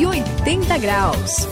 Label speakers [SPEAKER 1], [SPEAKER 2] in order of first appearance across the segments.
[SPEAKER 1] 180 graus.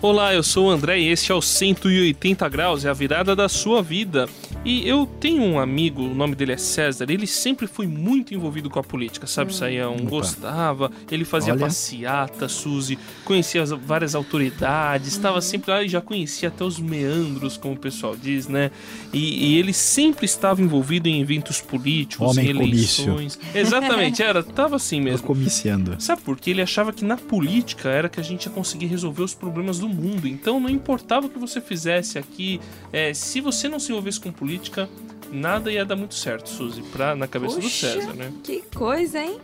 [SPEAKER 2] Olá, eu sou o André e este é o 180 graus, é a virada da sua vida. E eu tenho um amigo, o nome dele é César, ele sempre foi muito envolvido com a política, sabe, hum. Saião? Gostava, ele fazia Olha. passeata, Suzy, conhecia as, várias autoridades, estava uhum. sempre lá e já conhecia até os meandros, como o pessoal diz, né? E, e ele sempre estava envolvido em eventos políticos,
[SPEAKER 3] Homem
[SPEAKER 2] em eleições. Comício. Exatamente, era, tava assim mesmo.
[SPEAKER 3] Comiciando.
[SPEAKER 2] Sabe por quê? Ele achava que na política era que a gente ia conseguir resolver os problemas do mundo. Então não importava o que você fizesse aqui, é, se você não se envolvesse com política, política, nada ia dar muito certo, Suzy, pra, na cabeça Puxa, do César, né?
[SPEAKER 4] Que coisa, hein?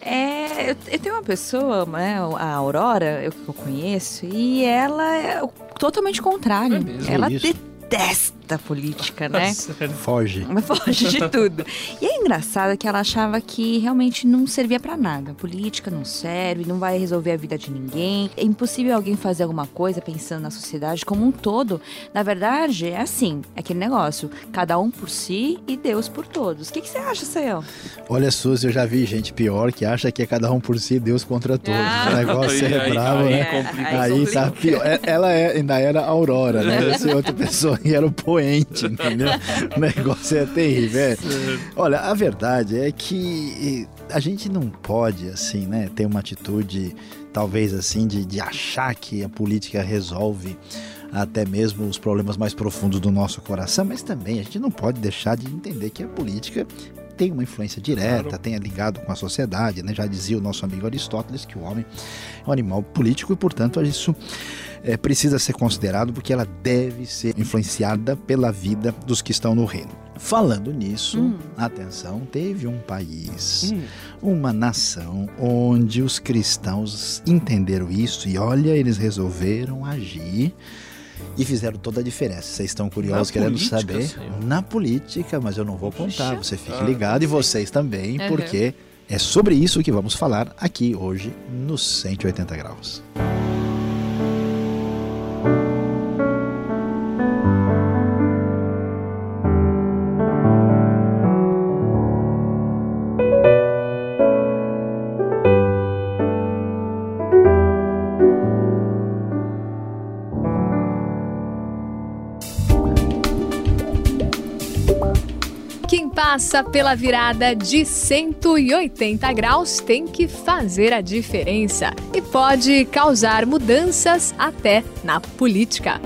[SPEAKER 4] É, eu, eu, tenho uma pessoa, né, a Aurora, eu, eu conheço, e ela é totalmente contrário. É ela detesta da política, né?
[SPEAKER 3] Foge.
[SPEAKER 4] Foge de tudo. E é engraçado que ela achava que realmente não servia para nada. A política não serve, não vai resolver a vida de ninguém. É impossível alguém fazer alguma coisa pensando na sociedade como um todo. Na verdade, é assim, é aquele negócio, cada um por si e Deus por todos. O que, que você acha, Sayão?
[SPEAKER 3] Olha, Suzy, eu já vi gente pior que acha que é cada um por si e Deus contra todos. Ah. O negócio é bravo, né?
[SPEAKER 4] Aí, aí, tá pior.
[SPEAKER 3] É, ela é, ainda era Aurora, né? Essa outra pessoa e era o doente, entendeu? o negócio é terrível. É. Olha, a verdade é que a gente não pode, assim, né, ter uma atitude, talvez assim, de, de achar que a política resolve até mesmo os problemas mais profundos do nosso coração, mas também a gente não pode deixar de entender que a política tem uma influência direta, claro. tem ligado com a sociedade, né? Já dizia o nosso amigo Aristóteles que o homem é um animal político e, portanto, isso é, precisa ser considerado porque ela deve ser influenciada pela vida dos que estão no reino. Falando nisso, hum. atenção, teve um país, hum. uma nação onde os cristãos entenderam isso e olha, eles resolveram agir e fizeram toda a diferença. Vocês estão curiosos, Na querendo política, saber? Senhor. Na política, mas eu não vou contar. Você fique ligado e vocês também, uhum. porque é sobre isso que vamos falar aqui hoje no 180 Graus.
[SPEAKER 1] Passa pela virada de 180 graus tem que fazer a diferença e pode causar mudanças até na política.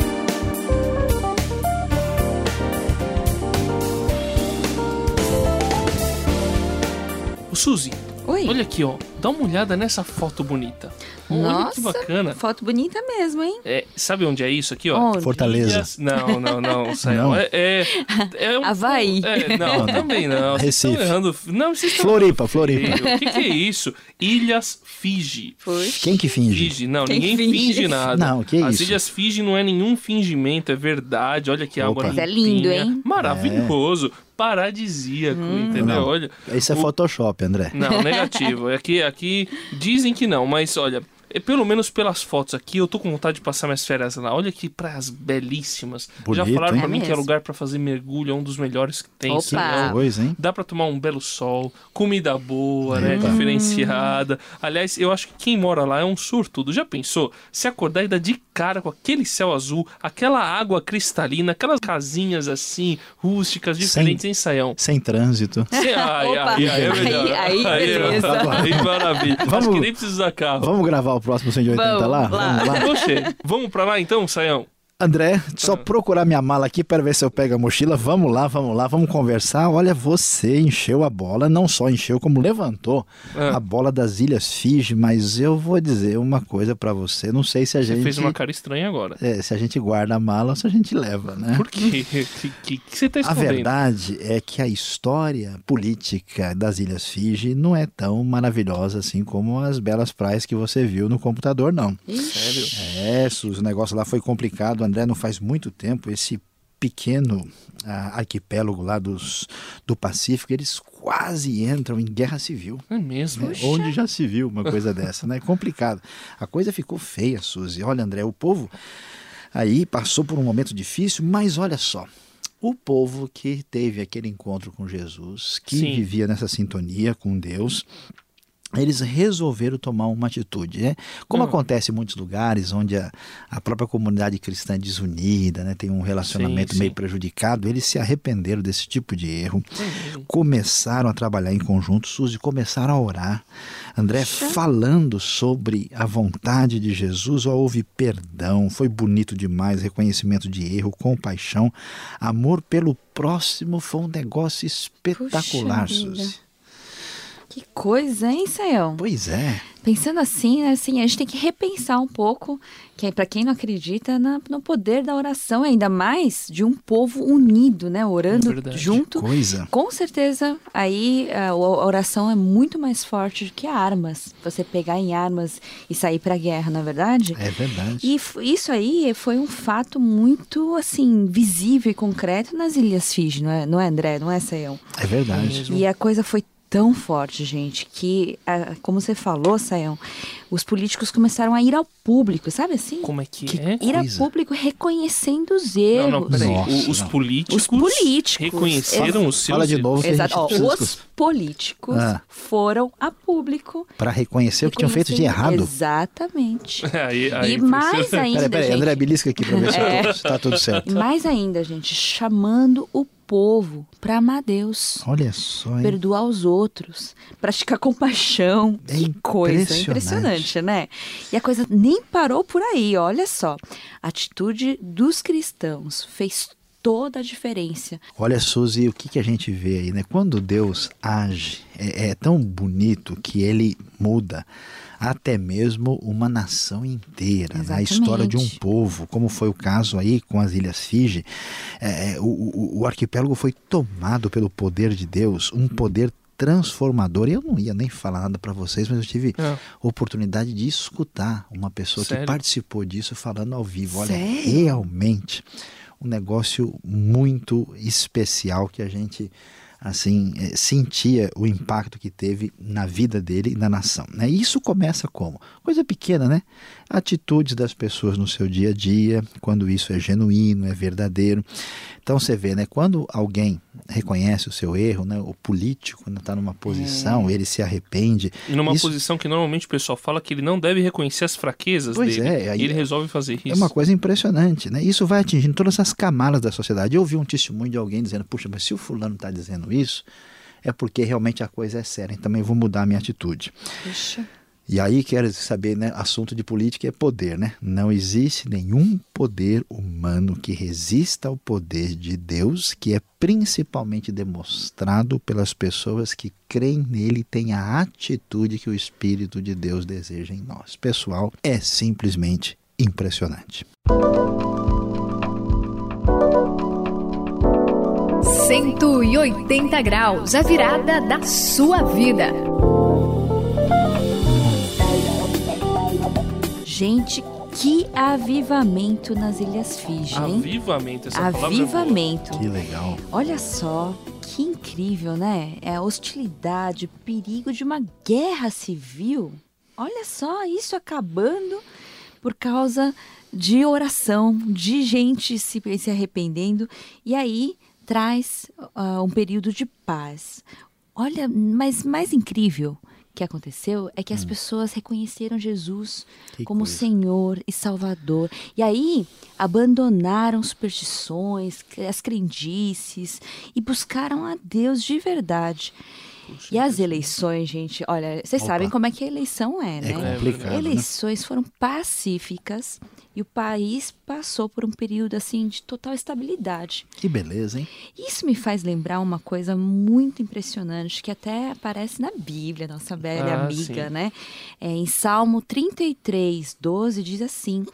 [SPEAKER 2] Suzy, Oi. olha aqui, ó. Dá uma olhada nessa foto bonita.
[SPEAKER 4] Nossa, Olha que bacana. Foto bonita mesmo, hein?
[SPEAKER 2] É, sabe onde é isso aqui, ó?
[SPEAKER 3] Onde? Fortaleza.
[SPEAKER 2] Ilhas... Não, não, não. não. É, é,
[SPEAKER 4] é um... Havaí.
[SPEAKER 2] É, não, também não.
[SPEAKER 3] Recife.
[SPEAKER 2] Errando... Não, vocês
[SPEAKER 3] Floripa, Floripa.
[SPEAKER 2] O que, que, é isso? Ilhas Fiji.
[SPEAKER 3] Quem que finge?
[SPEAKER 2] Fiji. Não, Quem ninguém finge? finge? nada.
[SPEAKER 3] Não, que
[SPEAKER 2] As
[SPEAKER 3] isso?
[SPEAKER 2] Ilhas Fiji não é nenhum fingimento, é verdade. Olha que água Opa.
[SPEAKER 4] é lindo, hein?
[SPEAKER 2] Maravilhoso. É. Paradisíaco, hum. entendeu?
[SPEAKER 3] Não.
[SPEAKER 2] Olha.
[SPEAKER 3] Isso é o... Photoshop, André.
[SPEAKER 2] Não, negativo. Aqui, aqui dizem que não, mas olha, pelo menos pelas fotos aqui, eu tô com vontade de passar minhas férias lá. Olha que praias belíssimas. Bonito, Já falaram hein? pra mim é que é lugar para fazer mergulho, é um dos melhores que tem.
[SPEAKER 4] Opa.
[SPEAKER 3] Coisa, hein?
[SPEAKER 2] Dá para tomar um belo sol, comida boa, né? Diferenciada. Aliás, eu acho que quem mora lá é um surtudo. Já pensou? Se acordar e dar de cara com aquele céu azul, aquela água cristalina, aquelas casinhas assim, rústicas, diferentes sem, em Saião.
[SPEAKER 3] Sem trânsito.
[SPEAKER 2] Sem, ai, ai, ai, é melhor.
[SPEAKER 4] Aí, aí, beleza.
[SPEAKER 2] Aí, aí maravilha. Vamos, acho que nem precisa carro.
[SPEAKER 3] Vamos gravar o próximo 180 vamos, lá?
[SPEAKER 4] lá? Vamos lá.
[SPEAKER 2] Oxê, vamos pra lá então, Saião?
[SPEAKER 3] André, só ah. procurar minha mala aqui para ver se eu pego a mochila. Vamos lá, vamos lá, vamos conversar. Olha, você encheu a bola, não só encheu, como levantou ah. a bola das Ilhas Fiji. Mas eu vou dizer uma coisa para você. Não sei se a
[SPEAKER 2] você
[SPEAKER 3] gente.
[SPEAKER 2] Você fez uma cara estranha agora.
[SPEAKER 3] É, se a gente guarda a mala ou se a gente leva, né?
[SPEAKER 2] Por quê? O que, que, você está escondendo?
[SPEAKER 3] A verdade é que a história política das Ilhas Fiji não é tão maravilhosa assim como as belas praias que você viu no computador, não.
[SPEAKER 2] Sério?
[SPEAKER 3] É, o negócio lá foi complicado. André, não faz muito tempo, esse pequeno ah, arquipélago lá dos, do Pacífico, eles quase entram em guerra civil.
[SPEAKER 2] É mesmo?
[SPEAKER 3] Né? Onde já se viu uma coisa dessa, né? É complicado. A coisa ficou feia, Suzy. Olha, André, o povo aí passou por um momento difícil, mas olha só, o povo que teve aquele encontro com Jesus, que
[SPEAKER 2] Sim.
[SPEAKER 3] vivia nessa sintonia com Deus, eles resolveram tomar uma atitude. Né? Como
[SPEAKER 2] Hum.
[SPEAKER 3] acontece em muitos lugares onde a, a própria comunidade cristã é desunida, né? tem um relacionamento
[SPEAKER 2] Sim,
[SPEAKER 3] meio
[SPEAKER 2] sim.
[SPEAKER 3] prejudicado, eles se arrependeram desse tipo de erro, começaram a trabalhar em conjunto, Suzy, começaram a orar. André falando sobre a vontade de Jesus, ó, houve perdão, foi bonito demais, reconhecimento de erro, compaixão, amor pelo próximo, foi um negócio espetacular,
[SPEAKER 4] Puxa vida. Que coisa, hein, Sayão?
[SPEAKER 3] Pois é.
[SPEAKER 4] Pensando assim, né, assim, a gente tem que repensar um pouco, que para quem não acredita na- no poder da oração, ainda mais de um povo unido, né, orando
[SPEAKER 2] É verdade.
[SPEAKER 4] junto.
[SPEAKER 3] Coisa.
[SPEAKER 4] Com certeza, aí a, oração é muito mais forte do que armas. Você pegar em armas e sair para a guerra, na verdade.
[SPEAKER 3] É verdade.
[SPEAKER 4] E isso aí foi um fato muito, assim, visível e concreto nas Ilhas Fiji, não é, não é André? Não é, Sayão?
[SPEAKER 3] É verdade.
[SPEAKER 2] mesmo.
[SPEAKER 4] E a coisa foi tão forte, gente, que, ah, como você falou, Sayão, os políticos começaram a ir ao público, sabe assim?
[SPEAKER 2] Como é que,
[SPEAKER 3] Que
[SPEAKER 2] é?
[SPEAKER 4] Ir ao
[SPEAKER 3] coisa.
[SPEAKER 4] público reconhecendo os
[SPEAKER 2] Não,
[SPEAKER 4] erros.
[SPEAKER 2] não, peraí.
[SPEAKER 3] Nossa,
[SPEAKER 2] O- os
[SPEAKER 3] não.
[SPEAKER 2] políticos.
[SPEAKER 4] Os políticos.
[SPEAKER 2] Reconheceram os seus.
[SPEAKER 3] Fala de
[SPEAKER 2] erros.
[SPEAKER 3] novo
[SPEAKER 4] Exato. Ó, os políticos
[SPEAKER 3] Ah.
[SPEAKER 4] foram a público.
[SPEAKER 3] Para reconhecer o que tinham feito de errado.
[SPEAKER 4] Exatamente.
[SPEAKER 2] Aí, aí,
[SPEAKER 4] e mais ainda,
[SPEAKER 3] Peraí, peraí,
[SPEAKER 4] gente,
[SPEAKER 3] André, belisca aqui pra ver se
[SPEAKER 4] É.
[SPEAKER 3] tá- se tá tudo certo.
[SPEAKER 4] e mais ainda, gente, chamando o povo para amar Deus.
[SPEAKER 3] Olha só, hein?
[SPEAKER 4] perdoar os outros, praticar compaixão.
[SPEAKER 3] É
[SPEAKER 4] que coisa
[SPEAKER 3] impressionante.
[SPEAKER 4] impressionante, né? E a coisa nem parou por aí, olha só. A atitude dos cristãos fez toda a diferença.
[SPEAKER 3] Olha, Suzy, o que, que a gente vê aí, né? Quando Deus age, é, é tão bonito que ele muda até mesmo uma nação inteira, né? a
[SPEAKER 4] Exatamente.
[SPEAKER 3] história de um povo, como foi o caso aí com as Ilhas Fiji. É, é, o, o, o arquipélago foi tomado pelo poder de Deus, um poder transformador. E eu não ia nem falar nada para vocês, mas eu tive
[SPEAKER 2] Ah.
[SPEAKER 3] oportunidade de escutar uma pessoa
[SPEAKER 2] Sério?
[SPEAKER 3] que participou disso falando ao vivo. Olha,
[SPEAKER 4] Sério?
[SPEAKER 3] realmente um negócio muito especial que a gente assim eh, sentia o impacto que teve na vida dele e na nação. Né? E isso começa como coisa pequena, né? Atitudes das pessoas no seu dia a dia, quando isso é genuíno, é verdadeiro. Então você vê, né? Quando alguém reconhece o seu erro, né? O político está numa posição, ele se arrepende.
[SPEAKER 2] E numa
[SPEAKER 3] isso-
[SPEAKER 2] posição que normalmente o pessoal fala que ele não deve reconhecer as fraquezas
[SPEAKER 3] Pois
[SPEAKER 2] dele.
[SPEAKER 3] é,
[SPEAKER 2] e ele
[SPEAKER 3] é-
[SPEAKER 2] resolve fazer isso.
[SPEAKER 3] É uma coisa impressionante, né? Isso vai atingindo todas as camadas da sociedade. Eu ouvi um testemunho de alguém dizendo: Puxa, mas se o fulano está dizendo isso, é porque realmente a coisa é séria. Então eu vou mudar a minha atitude.
[SPEAKER 4] Puxa.
[SPEAKER 3] E aí quero saber, né? Assunto de política é poder, né? Não existe nenhum poder humano que resista ao poder de Deus, que é principalmente demonstrado pelas pessoas que creem nele e têm a atitude que o Espírito de Deus deseja em nós. Pessoal, é simplesmente impressionante.
[SPEAKER 1] 180 graus, a virada da sua vida.
[SPEAKER 4] Gente, que avivamento nas Ilhas Fiji, hein?
[SPEAKER 2] Avivamento, essa é.
[SPEAKER 4] Avivamento.
[SPEAKER 3] Que legal.
[SPEAKER 4] Olha só, que incrível, né? É a hostilidade, o perigo de uma guerra civil. Olha só, isso acabando por causa de oração, de gente se, se arrependendo. E aí traz ah, um período de paz. Olha, mas mais incrível que aconteceu é que as pessoas reconheceram Jesus
[SPEAKER 3] Que
[SPEAKER 4] como
[SPEAKER 3] coisa.
[SPEAKER 4] Senhor e Salvador. E aí abandonaram superstições, as crendices e buscaram a Deus de verdade. E as eleições, gente, olha, vocês
[SPEAKER 3] Opa.
[SPEAKER 4] sabem como é que a eleição é, né?
[SPEAKER 3] É complicado, né?
[SPEAKER 4] Eleições foram pacíficas e o país passou por um período assim de total estabilidade.
[SPEAKER 3] Que beleza, hein?
[SPEAKER 4] Isso me faz lembrar uma coisa muito impressionante que até aparece na Bíblia, nossa velha
[SPEAKER 2] Ah,
[SPEAKER 4] amiga,
[SPEAKER 2] sim.
[SPEAKER 4] né? É, em Salmo 33, 12 diz assim: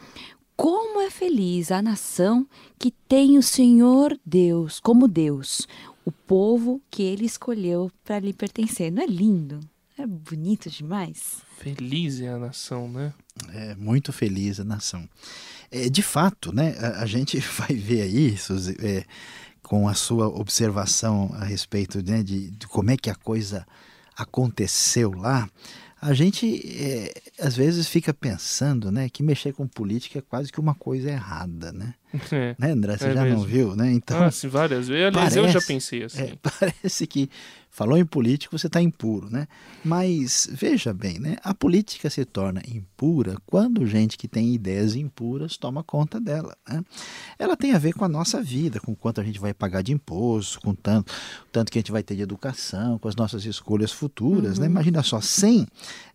[SPEAKER 4] Como é feliz a nação que tem o Senhor Deus como Deus, o povo que ele escolheu para lhe pertencer. Não é lindo? É bonito demais.
[SPEAKER 2] Feliz é a nação, né?
[SPEAKER 3] É muito feliz a nação. É, de fato, né, a, a gente vai ver aí, Suzy, é, com a sua observação a respeito né, de, de como é que a coisa aconteceu lá, a gente é, às vezes fica pensando, né, que mexer com política é quase que uma coisa errada, né? É, né, André? Você
[SPEAKER 2] é
[SPEAKER 3] já
[SPEAKER 2] mesmo.
[SPEAKER 3] não viu, né? Então,
[SPEAKER 2] ah, sim, várias vezes. Aliás,
[SPEAKER 3] parece,
[SPEAKER 2] eu já pensei assim.
[SPEAKER 3] É, parece que falou em política, você está impuro, né? Mas veja bem, né? A política se torna impura quando gente que tem ideias impuras toma conta dela. Né? Ela tem a ver com a nossa vida, com quanto a gente vai pagar de imposto, com tanto, tanto que a gente vai ter de educação, com as nossas escolhas futuras. Né? Uhum. Né? Imagina só, sem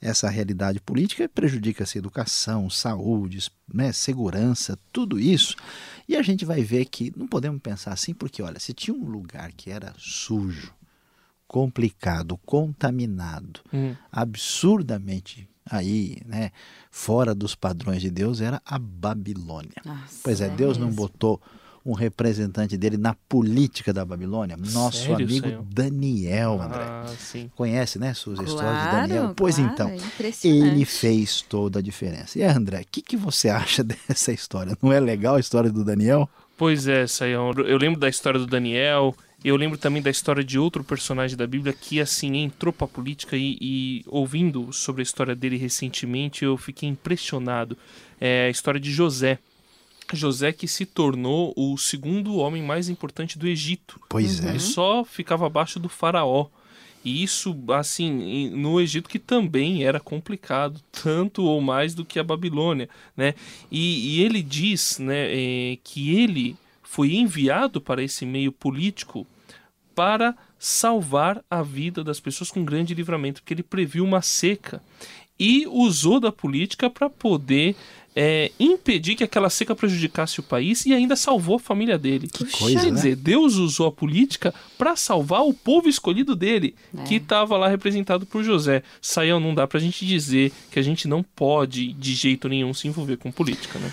[SPEAKER 3] essa realidade política, prejudica-se educação, saúde, né? segurança, tudo isso. E a gente vai ver que não podemos pensar assim, porque olha, se tinha um lugar que era sujo, complicado, contaminado, hum. absurdamente aí, né, fora dos padrões de Deus, era a Babilônia. Nossa, pois é, Deus não botou um representante dele na política da Babilônia? Nosso Sério, amigo senhor? Daniel, André. Ah, Conhece, né, suas claro, histórias de Daniel? Pois claro, então, é ele fez toda a diferença. E André, o que, que você acha dessa história? Não é legal a história do Daniel?
[SPEAKER 2] Pois é, Saião. Eu lembro da história do Daniel. Eu lembro também da história de outro personagem da Bíblia que, assim, entrou pra política e, e ouvindo sobre a história dele recentemente, eu fiquei impressionado. É a história de José. José que se tornou o segundo homem mais importante do Egito.
[SPEAKER 3] Pois é.
[SPEAKER 2] Ele só ficava abaixo do faraó. E isso, assim, no Egito que também era complicado, tanto ou mais do que a Babilônia, né? E, e ele diz, né, é, que ele foi enviado para esse meio político para salvar a vida das pessoas com grande livramento, porque ele previu uma seca e usou da política para poder é, impedir que aquela seca prejudicasse o país e ainda salvou a família dele.
[SPEAKER 3] Que coisa,
[SPEAKER 2] Quer
[SPEAKER 3] né?
[SPEAKER 2] dizer, Deus usou a política para salvar o povo escolhido dele, é. que estava lá representado por José. Saião, não dá para a gente dizer que a gente não pode, de jeito nenhum, se envolver com política, né?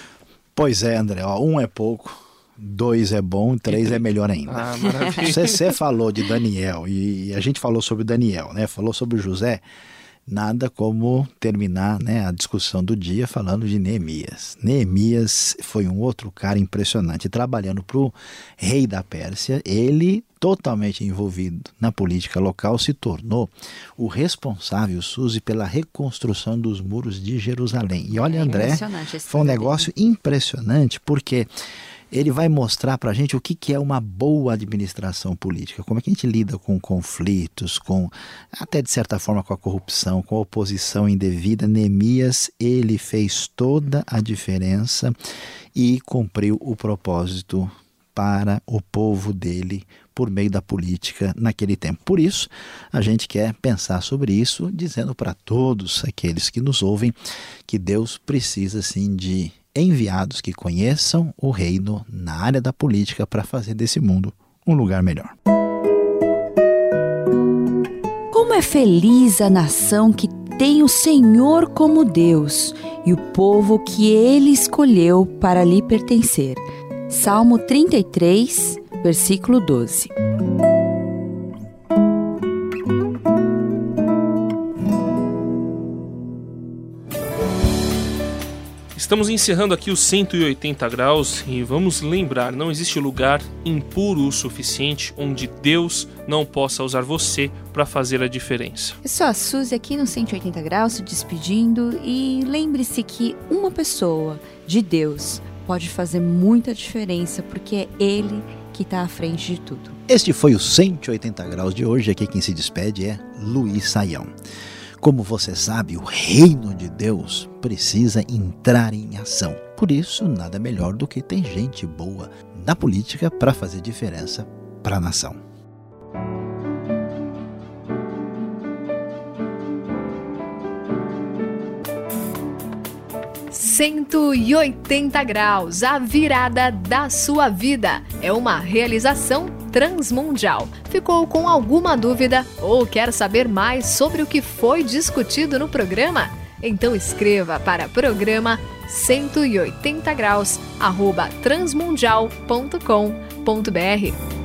[SPEAKER 3] Pois é, André. Ó, um é pouco, dois é bom, três é melhor ainda.
[SPEAKER 2] Ah.
[SPEAKER 3] Você, você falou de Daniel e a gente falou sobre Daniel, né? Falou sobre José nada como terminar né, a discussão do dia falando de Neemias. Neemias foi um outro cara impressionante, trabalhando para o rei da Pérsia, ele totalmente envolvido na política local, se tornou o responsável, Suzy, pela reconstrução dos muros de Jerusalém. E olha, é André, foi um negócio impressionante, porque ele vai mostrar para a gente o que, que é uma boa administração política, como é que a gente lida com conflitos, com até de certa forma com a corrupção, com a oposição indevida. Neemias, ele fez toda a diferença e cumpriu o propósito para o povo dele por meio da política naquele tempo. Por isso, a gente quer pensar sobre isso, dizendo para todos aqueles que nos ouvem que Deus precisa sim de enviados que conheçam o reino na área da política para fazer desse mundo um lugar melhor.
[SPEAKER 4] Como é feliz a nação que tem o Senhor como Deus e o povo que ele escolheu para lhe pertencer. Salmo 33, versículo 12.
[SPEAKER 2] Estamos encerrando aqui os 180 graus e vamos lembrar: não existe lugar impuro o suficiente onde Deus não possa usar você para fazer a diferença.
[SPEAKER 4] Eu sou a Suzy aqui no 180 graus se despedindo e lembre-se que uma pessoa de Deus pode fazer muita diferença porque é Ele que está à frente de tudo.
[SPEAKER 3] Este foi o 180 graus de hoje. Aqui quem se despede é Luiz Saião. Como você sabe, o reino de Deus precisa entrar em ação. Por isso, nada melhor do que ter gente boa na política para fazer diferença para a nação.
[SPEAKER 1] Cento e oitenta graus, a virada da sua vida. É uma realização transmundial. Ficou com alguma dúvida ou quer saber mais sobre o que foi discutido no programa? Então escreva para programa 180 graus arroba transmundial.com.br